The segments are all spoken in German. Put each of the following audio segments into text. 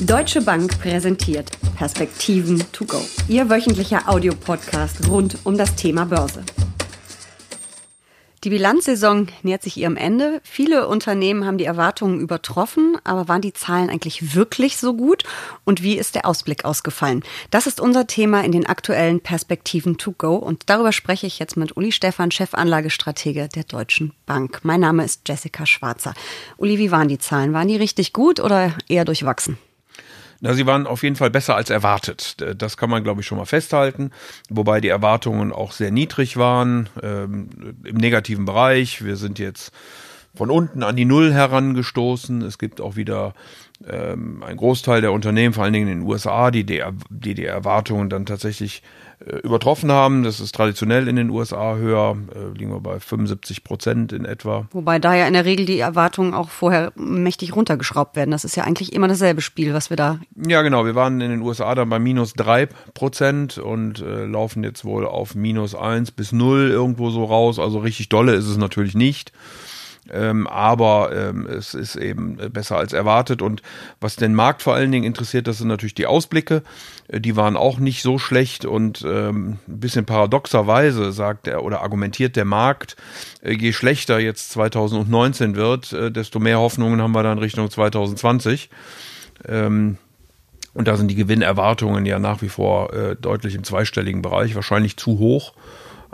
Deutsche Bank präsentiert Perspektiven to go. Ihr wöchentlicher Audiopodcast rund um das Thema Börse. Die Bilanzsaison nähert sich ihrem Ende. Viele Unternehmen haben die Erwartungen übertroffen, aber waren die Zahlen eigentlich wirklich so gut? Und wie ist der Ausblick ausgefallen? Das ist unser Thema in den aktuellen Perspektiven to go und darüber spreche ich jetzt mit Uli Stefan, Chefanlagestratege der Deutschen Bank. Mein Name ist Jessica Schwarzer. Uli, wie waren die Zahlen? Waren die richtig gut oder eher durchwachsen? Na, sie waren auf jeden Fall besser als erwartet. Das kann man, glaube ich, schon mal festhalten. Wobei die Erwartungen auch sehr niedrig waren, ähm, im negativen Bereich. Wir sind jetzt von unten an die Null herangestoßen. Es gibt auch wieder ähm, ein Großteil der Unternehmen, vor allen Dingen in den USA, die die, die, die Erwartungen dann tatsächlich äh, übertroffen haben. Das ist traditionell in den USA höher, äh, liegen wir bei 75 Prozent in etwa. Wobei da ja in der Regel die Erwartungen auch vorher mächtig runtergeschraubt werden. Das ist ja eigentlich immer dasselbe Spiel, was wir da. Ja, genau. Wir waren in den USA dann bei minus drei Prozent und äh, laufen jetzt wohl auf minus eins bis null irgendwo so raus. Also richtig dolle ist es natürlich nicht. Ähm, aber ähm, es ist eben besser als erwartet. Und was den Markt vor allen Dingen interessiert, das sind natürlich die Ausblicke. Äh, die waren auch nicht so schlecht und ähm, ein bisschen paradoxerweise sagt er oder argumentiert der Markt, äh, je schlechter jetzt 2019 wird, äh, desto mehr Hoffnungen haben wir dann Richtung 2020. Ähm, und da sind die Gewinnerwartungen ja nach wie vor äh, deutlich im zweistelligen Bereich, wahrscheinlich zu hoch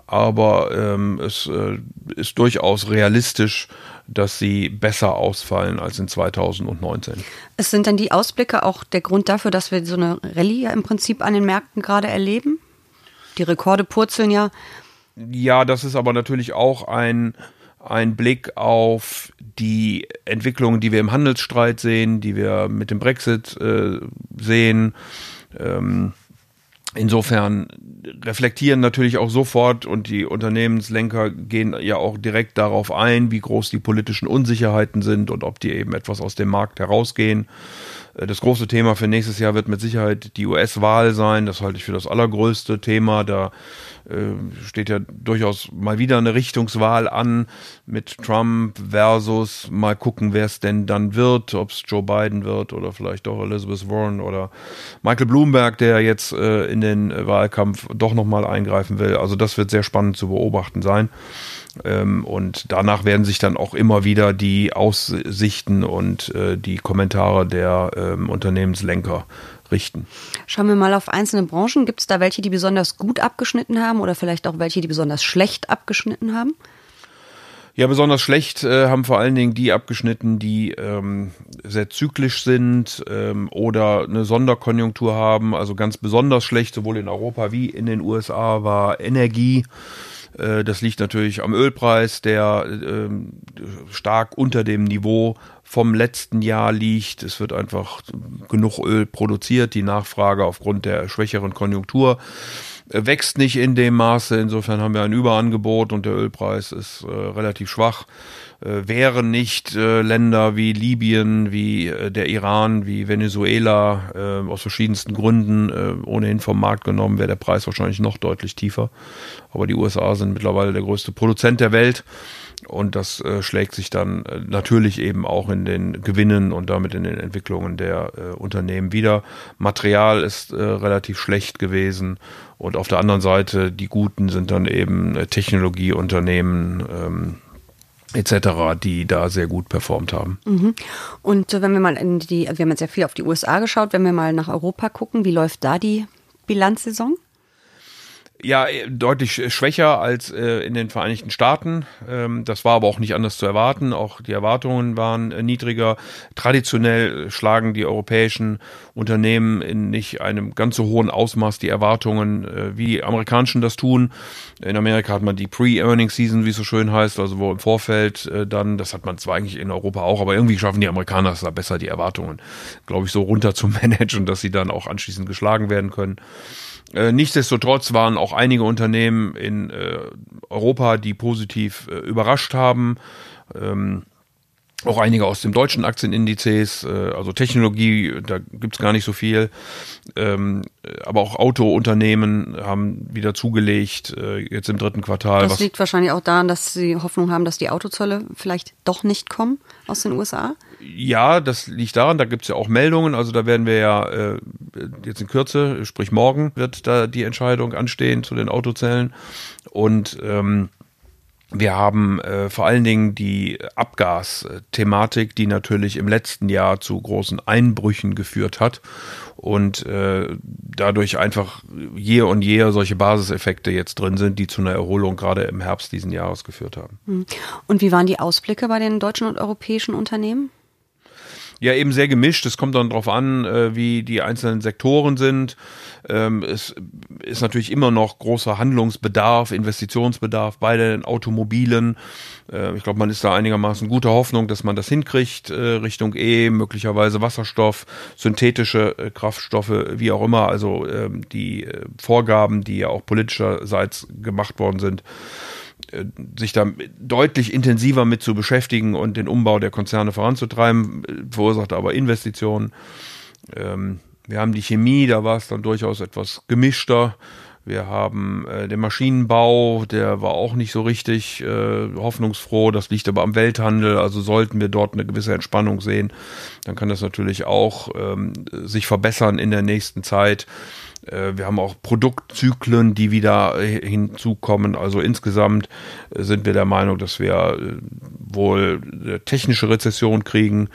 aber ähm, es äh, ist durchaus realistisch, dass sie besser ausfallen als in 2019. Es sind dann die Ausblicke auch der Grund dafür, dass wir so eine Rallye ja im Prinzip an den Märkten gerade erleben? Die Rekorde purzeln ja. Ja, das ist aber natürlich auch ein, ein Blick auf die Entwicklungen, die wir im Handelsstreit sehen, die wir mit dem Brexit äh, sehen. Ähm, Insofern reflektieren natürlich auch sofort und die Unternehmenslenker gehen ja auch direkt darauf ein, wie groß die politischen Unsicherheiten sind und ob die eben etwas aus dem Markt herausgehen. Äh, das große Thema für nächstes Jahr wird mit Sicherheit die US-Wahl sein. Das halte ich für das allergrößte Thema. Da äh, steht ja durchaus mal wieder eine Richtungswahl an mit Trump versus mal gucken, wer es denn dann wird, ob es Joe Biden wird oder vielleicht doch Elizabeth Warren oder Michael Bloomberg, der jetzt äh, in den Wahlkampf doch nochmal eingreifen will. Also das wird sehr spannend zu beobachten sein. Ähm, und danach werden sich dann auch immer wieder die Aussichten und äh, die Kommentare der ähm, Unternehmenslenker richten. Schauen wir mal auf einzelne Branchen. Gibt es da welche, die besonders gut abgeschnitten haben oder vielleicht auch welche, die besonders schlecht abgeschnitten haben? Ja, besonders schlecht äh, haben vor allen Dingen die abgeschnitten, die ähm, sehr zyklisch sind ähm, oder eine Sonderkonjunktur haben. Also ganz besonders schlecht, sowohl in Europa wie in den USA, war Energie. Äh, das liegt natürlich am Ölpreis, der äh, stark unter dem Niveau vom letzten Jahr liegt. Es wird einfach genug Öl produziert. Die Nachfrage aufgrund der schwächeren Konjunktur wächst nicht in dem Maße. Insofern haben wir ein Überangebot und der Ölpreis ist äh, relativ schwach. Äh, wären nicht äh, Länder wie Libyen, wie äh, der Iran, wie Venezuela äh, aus verschiedensten Gründen äh, ohnehin vom Markt genommen, wäre der Preis wahrscheinlich noch deutlich tiefer. Aber die USA sind mittlerweile der größte Produzent der Welt. Und das äh, schlägt sich dann äh, natürlich eben auch in den Gewinnen und damit in den Entwicklungen der äh, Unternehmen wieder. Material ist äh, relativ schlecht gewesen. Und auf der anderen Seite, die Guten sind dann eben äh, Technologieunternehmen, ähm, etc., die da sehr gut performt haben. Mhm. Und wenn wir mal in die, wir haben jetzt ja viel auf die USA geschaut, wenn wir mal nach Europa gucken, wie läuft da die Bilanzsaison? Ja äh, deutlich schwächer als äh, in den Vereinigten Staaten. Ähm, das war aber auch nicht anders zu erwarten. Auch die Erwartungen waren äh, niedriger. Traditionell schlagen die europäischen Unternehmen in nicht einem ganz so hohen Ausmaß die Erwartungen, äh, wie die amerikanischen das tun. In Amerika hat man die Pre-Earning-Season, wie es so schön heißt, also wo im Vorfeld äh, dann, das hat man zwar eigentlich in Europa auch, aber irgendwie schaffen die Amerikaner es da besser, die Erwartungen, glaube ich, so runter zu managen, dass sie dann auch anschließend geschlagen werden können. Äh, nichtsdestotrotz waren auch einige Unternehmen in äh, Europa, die positiv äh, überrascht haben. Ähm, auch einige aus dem deutschen Aktienindizes, äh, also Technologie, da gibt's gar nicht so viel. Ähm, aber auch Autounternehmen haben wieder zugelegt, äh, jetzt im dritten Quartal. Das liegt wahrscheinlich auch daran, dass sie Hoffnung haben, dass die Autozölle vielleicht doch nicht kommen aus den USA. Ja, das liegt daran, da gibt's ja auch Meldungen, also da werden wir ja äh, jetzt in Kürze, sprich morgen, wird da die Entscheidung anstehen zu den Autozellen. Und ähm, wir haben äh, vor allen Dingen die Abgasthematik, die natürlich im letzten Jahr zu großen Einbrüchen geführt hat und äh, dadurch einfach je und je solche Basiseffekte jetzt drin sind, die zu einer Erholung gerade im Herbst diesen Jahres geführt haben. Hm. Und wie waren die Ausblicke bei den deutschen und europäischen Unternehmen? Ja, eben sehr gemischt. Es kommt dann darauf an, äh, wie die einzelnen Sektoren sind. Ähm, es ist natürlich immer noch großer Handlungsbedarf, Investitionsbedarf bei den Automobilen. Äh, ich glaube, man ist da einigermaßen guter Hoffnung, dass man das hinkriegt, äh, Richtung E, möglicherweise Wasserstoff, synthetische Kraftstoffe, wie auch immer. Also ähm, die Vorgaben, die ja auch politischerseits gemacht worden sind, sich da deutlich intensiver mit zu beschäftigen und den Umbau der Konzerne voranzutreiben, äh, verursacht aber Investitionen. Ähm, wir haben die Chemie, da war es dann durchaus etwas gemischter. Wir haben äh, den Maschinenbau, der war auch nicht so richtig äh, hoffnungsfroh. Das liegt aber am Welthandel. Also sollten wir dort eine gewisse Entspannung sehen, dann kann das natürlich auch ähm, sich verbessern in der nächsten Zeit. Äh, wir haben auch Produktzyklen, die wieder äh, hinzukommen. Also insgesamt äh, sind wir der Meinung, dass wir wohl eine technische Rezession kriegen.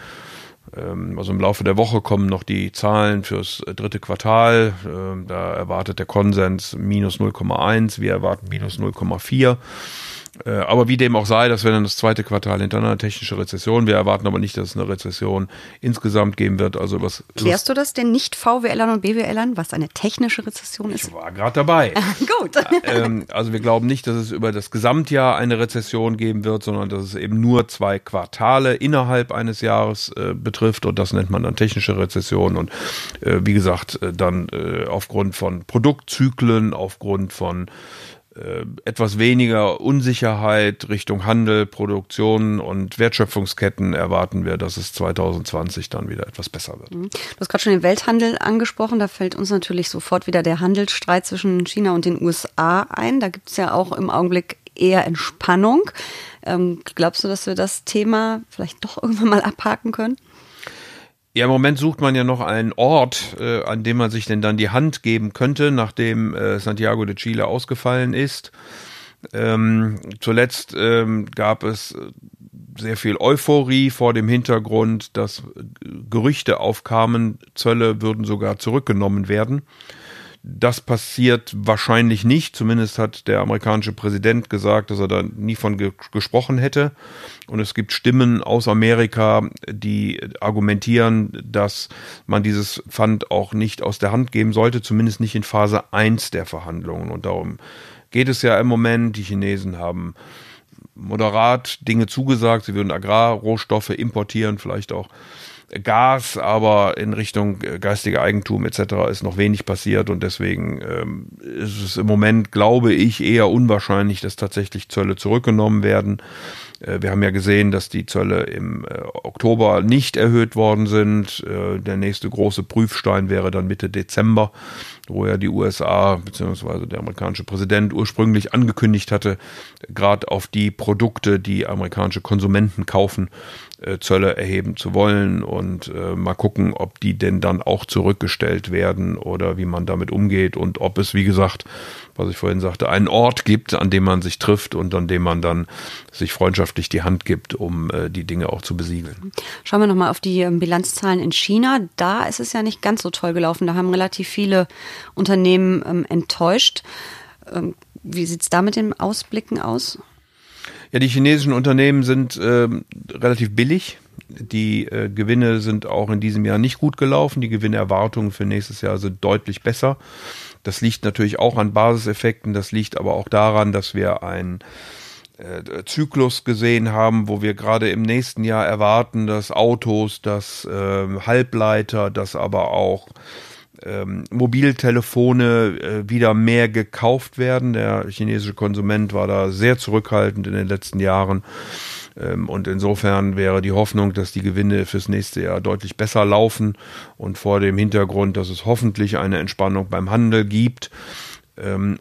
Ähm, also im Laufe der Woche kommen noch die Zahlen fürs dritte Quartal. Ähm, da erwartet der Konsens minus 0,1, wir erwarten minus 0,4. Äh, aber wie dem auch sei, das wäre dann das zweite Quartal hintereinander technische Rezession. Wir erwarten aber nicht, dass es eine Rezession insgesamt geben wird. Also was Klärst du das denn nicht VWLern und BWLern, was eine technische Rezession ist? Ich war gerade dabei. Gut. ähm, also wir glauben nicht, dass es über das Gesamtjahr eine Rezession geben wird, sondern dass es eben nur zwei Quartale innerhalb eines Jahres äh, betrifft und das nennt man dann technische Rezession und äh, wie gesagt äh, dann äh, aufgrund von Produktzyklen, aufgrund von äh, etwas weniger Unsicherheit Richtung Handel, Produktion und Wertschöpfungsketten erwarten wir, dass es 2020 dann wieder etwas besser wird. Mhm. Du hast gerade schon den Welthandel angesprochen. Da fällt uns natürlich sofort wieder der Handelsstreit zwischen China und den USA ein. Da gibt es ja auch im Augenblick eher Entspannung. Ähm, glaubst du, dass wir das Thema vielleicht doch irgendwann mal abhaken können? Ja, im Moment sucht man ja noch einen Ort, äh, an dem man sich denn dann die Hand geben könnte, nachdem äh, Santiago de Chile ausgefallen ist. Ähm, zuletzt ähm, gab es äh, sehr viel Euphorie vor dem Hintergrund, dass Gerüchte aufkamen, Zölle würden sogar zurückgenommen werden. Das passiert wahrscheinlich nicht. Zumindest hat der amerikanische Präsident gesagt, dass er da nie von ge gesprochen hätte. Und es gibt Stimmen aus Amerika, die argumentieren, dass man dieses Pfand auch nicht aus der Hand geben sollte, zumindest nicht in Phase 1 der Verhandlungen. Und darum geht es ja im Moment. Die Chinesen haben moderat Dinge zugesagt. Sie würden Agrarrohstoffe importieren, vielleicht auch Gas, aber in Richtung äh, geistige Eigentum etc. ist noch wenig passiert und deswegen ähm, ist es im Moment, glaube ich, eher unwahrscheinlich, dass tatsächlich Zölle zurückgenommen werden. Äh, wir haben ja gesehen, dass die Zölle im äh, Oktober nicht erhöht worden sind. Der nächste große Prüfstein wäre dann Mitte Dezember, wo ja die USA bzw. der amerikanische Präsident ursprünglich angekündigt hatte, gerade auf die Produkte, die amerikanische Konsumenten kaufen, Zölle erheben zu wollen und mal gucken, ob die denn dann auch zurückgestellt werden oder wie man damit umgeht und ob es, wie gesagt, was ich vorhin sagte, einen Ort gibt, an dem man sich trifft und an dem man dann sich freundschaftlich die Hand gibt, um äh, die Dinge auch zu besiegeln. Schauen wir nochmal auf die ähm, Bilanzzahlen in China. Da ist es ja nicht ganz so toll gelaufen. Da haben relativ viele Unternehmen ähm, enttäuscht. Ähm, wie sieht es da mit den Ausblicken aus? Ja, die chinesischen Unternehmen sind äh, relativ billig. Die äh, Gewinne sind auch in diesem Jahr nicht gut gelaufen. Die Gewinnerwartungen für nächstes Jahr sind deutlich besser. Das liegt natürlich auch an Basiseffekten, das liegt aber auch daran, dass wir einen äh, Zyklus gesehen haben, wo wir gerade im nächsten Jahr erwarten, dass Autos, dass äh, Halbleiter, dass aber auch ähm, Mobiltelefone äh, wieder mehr gekauft werden. Der chinesische Konsument war da sehr zurückhaltend in den letzten Jahren. Ähm, und insofern wäre die Hoffnung, dass die Gewinne fürs nächste Jahr deutlich besser laufen und vor dem Hintergrund, dass es hoffentlich eine Entspannung beim Handel gibt,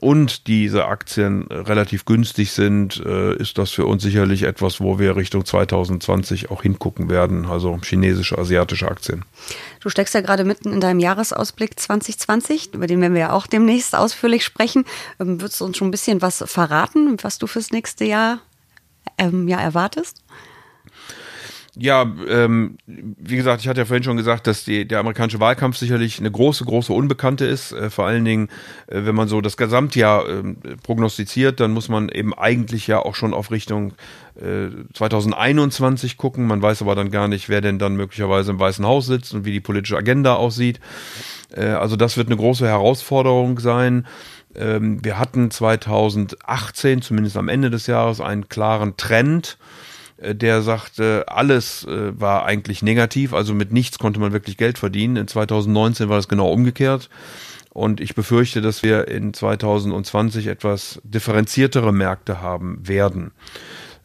und diese Aktien relativ günstig sind, äh, ist das für uns sicherlich etwas, wo wir Richtung 2020 auch hingucken werden, also chinesische, asiatische Aktien. Du steckst ja gerade mitten in deinem Jahresausblick 2020, über den werden wir ja auch demnächst ausführlich sprechen. Ähm, würdest du uns schon ein bisschen was verraten, was du fürs nächste Jahr ähm, ja, erwartest? Ja, ähm, wie gesagt, ich hatte ja vorhin schon gesagt, dass die, der amerikanische Wahlkampf sicherlich eine große, große Unbekannte ist. Äh, vor allen Dingen, äh, wenn man so das Gesamtjahr äh, prognostiziert, dann muss man eben eigentlich ja auch schon auf Richtung äh, 2021 gucken. Man weiß aber dann gar nicht, wer denn dann möglicherweise im Weißen Haus sitzt und wie die politische Agenda aussieht. Äh, also das wird eine große Herausforderung sein. Ähm, wir hatten 2018, zumindest am Ende des Jahres, einen klaren Trend äh, der sagte, alles äh, war eigentlich negativ, also mit nichts konnte man wirklich Geld verdienen. In 2019 war das genau umgekehrt. Und ich befürchte, dass wir in 2020 etwas differenziertere Märkte haben werden.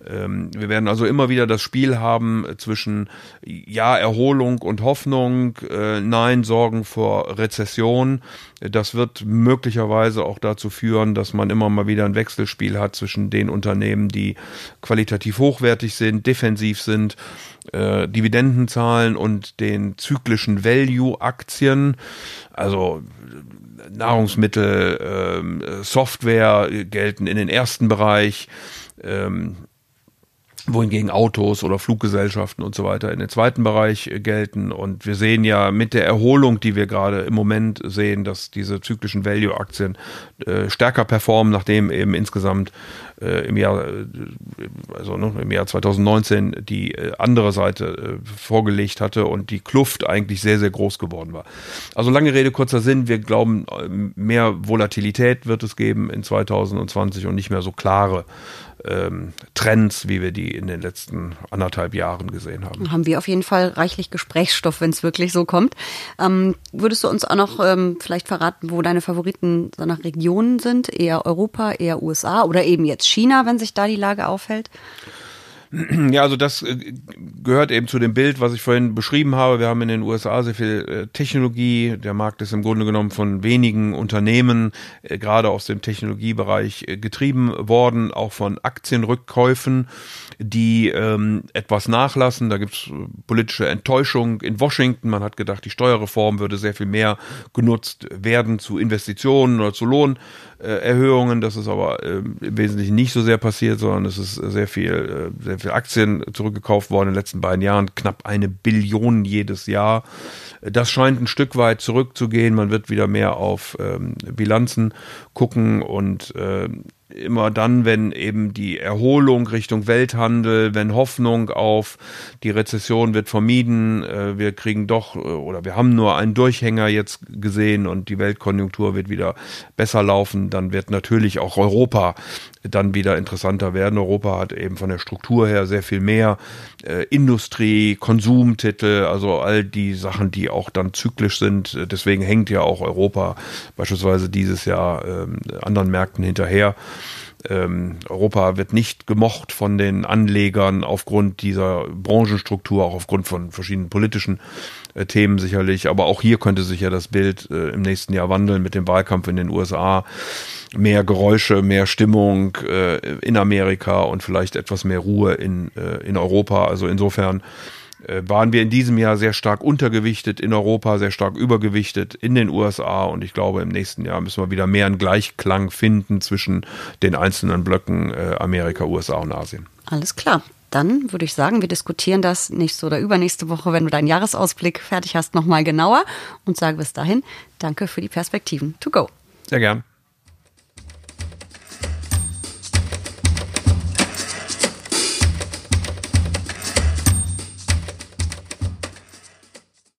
Ähm, wir werden also immer wieder das Spiel haben zwischen Ja, Erholung und Hoffnung, äh, Nein, Sorgen vor Rezession. Das wird möglicherweise auch dazu führen, dass man immer mal wieder ein Wechselspiel hat zwischen den Unternehmen, die qualitativ hochwertig sind, defensiv sind, äh, Dividenden zahlen und den zyklischen Value-Aktien. Also Nahrungsmittel, äh, Software gelten in den ersten Bereich. Ähm, wohingegen Autos oder Fluggesellschaften und so weiter in den zweiten Bereich äh, gelten. Und wir sehen ja mit der Erholung, die wir gerade im Moment sehen, dass diese zyklischen Value-Aktien äh, stärker performen, nachdem eben insgesamt äh, im Jahr, äh, also ne, im Jahr 2019 die äh, andere Seite äh, vorgelegt hatte und die Kluft eigentlich sehr, sehr groß geworden war. Also lange Rede, kurzer Sinn, wir glauben, mehr Volatilität wird es geben in 2020 und nicht mehr so klare ähm, Trends, wie wir die in den letzten anderthalb Jahren gesehen haben. Haben wir auf jeden Fall reichlich Gesprächsstoff, wenn es wirklich so kommt. Ähm, würdest du uns auch noch ähm, vielleicht verraten, wo deine Favoriten so nach Regionen sind? Eher Europa, eher USA oder eben jetzt China, wenn sich da die Lage aufhält? Ja, also das äh, gehört eben zu dem Bild, was ich vorhin beschrieben habe. Wir haben in den USA sehr viel äh, Technologie. Der Markt ist im Grunde genommen von wenigen Unternehmen, äh, gerade aus dem Technologiebereich, getrieben worden, auch von Aktienrückkäufen, die ähm, etwas nachlassen. Da gibt es politische Enttäuschung in Washington. Man hat gedacht, die Steuerreform würde sehr viel mehr genutzt werden zu Investitionen oder zu Lohnerhöhungen. Das ist aber im Wesentlichen nicht so sehr passiert, sondern es ist sehr viel, sehr viel Aktien zurückgekauft worden in den letzten beiden Jahren, knapp eine Billion jedes Jahr. Das scheint ein Stück weit zurückzugehen. Man wird wieder mehr auf ähm, Bilanzen gucken und äh, immer dann, wenn eben die Erholung Richtung Welthandel, wenn Hoffnung auf die Rezession wird vermieden, äh, wir kriegen doch äh, oder wir haben nur einen Durchhänger jetzt gesehen und die Weltkonjunktur wird wieder besser laufen, dann wird natürlich auch Europa dann wieder interessanter werden. Europa hat eben von der Struktur her sehr viel mehr äh, Industrie, Konsumtitel, also all die Sachen, die auch dann zyklisch sind. Deswegen hängt ja auch Europa beispielsweise dieses Jahr ähm, anderen Märkten hinterher. Ähm, Europa wird nicht gemocht von den Anlegern aufgrund dieser Branchenstruktur, auch aufgrund von verschiedenen politischen äh, Themen sicherlich. Aber auch hier könnte sich ja das Bild äh, im nächsten Jahr wandeln mit dem Wahlkampf in den USA. Mehr Geräusche, mehr Stimmung äh, in Amerika und vielleicht etwas mehr Ruhe in, äh, in Europa. Also insofern waren wir in diesem Jahr sehr stark untergewichtet in Europa, sehr stark übergewichtet in den USA und ich glaube, im nächsten Jahr müssen wir wieder mehr einen Gleichklang finden zwischen den einzelnen Blöcken äh, Amerika, USA und Asien. Alles klar. Dann würde ich sagen, wir diskutieren das nächste oder übernächste Woche, wenn du deinen Jahresausblick fertig hast, nochmal genauer und sage bis dahin, danke für die Perspektiven. To go. Sehr gern.